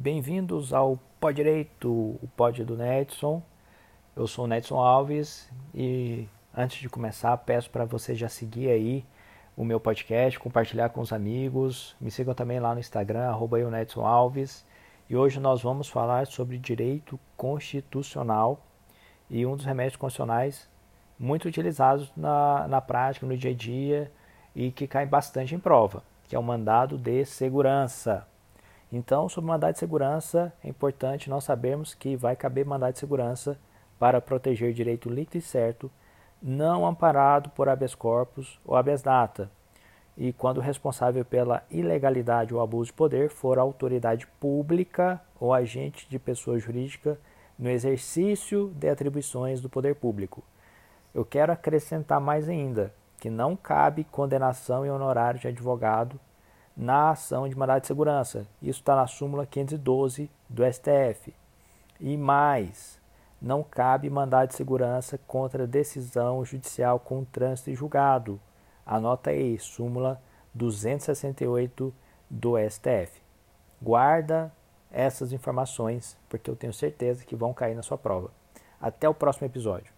Bem-vindos ao Pod Direito, o pod do Nedson. Eu sou o Nedson Alves e antes de começar, peço para você já seguir aí o meu podcast, compartilhar com os amigos. Me sigam também lá no Instagram, arroba eu, Nedson Alves. E hoje nós vamos falar sobre direito constitucional e um dos remédios constitucionais muito utilizados na, na prática, no dia a dia e que cai bastante em prova, que é o mandado de segurança. Então, sobre mandado de segurança, é importante nós sabermos que vai caber mandado de segurança para proteger direito líquido e certo, não amparado por habeas corpus ou habeas data, e quando o responsável pela ilegalidade ou abuso de poder for autoridade pública ou agente de pessoa jurídica no exercício de atribuições do poder público. Eu quero acrescentar mais ainda que não cabe condenação em honorário de advogado na ação de mandado de segurança. Isso está na súmula 512 do STF. E mais, não cabe mandado de segurança contra decisão judicial com trânsito e julgado. Anota aí, súmula 268 do STF. Guarda essas informações, porque eu tenho certeza que vão cair na sua prova. Até o próximo episódio.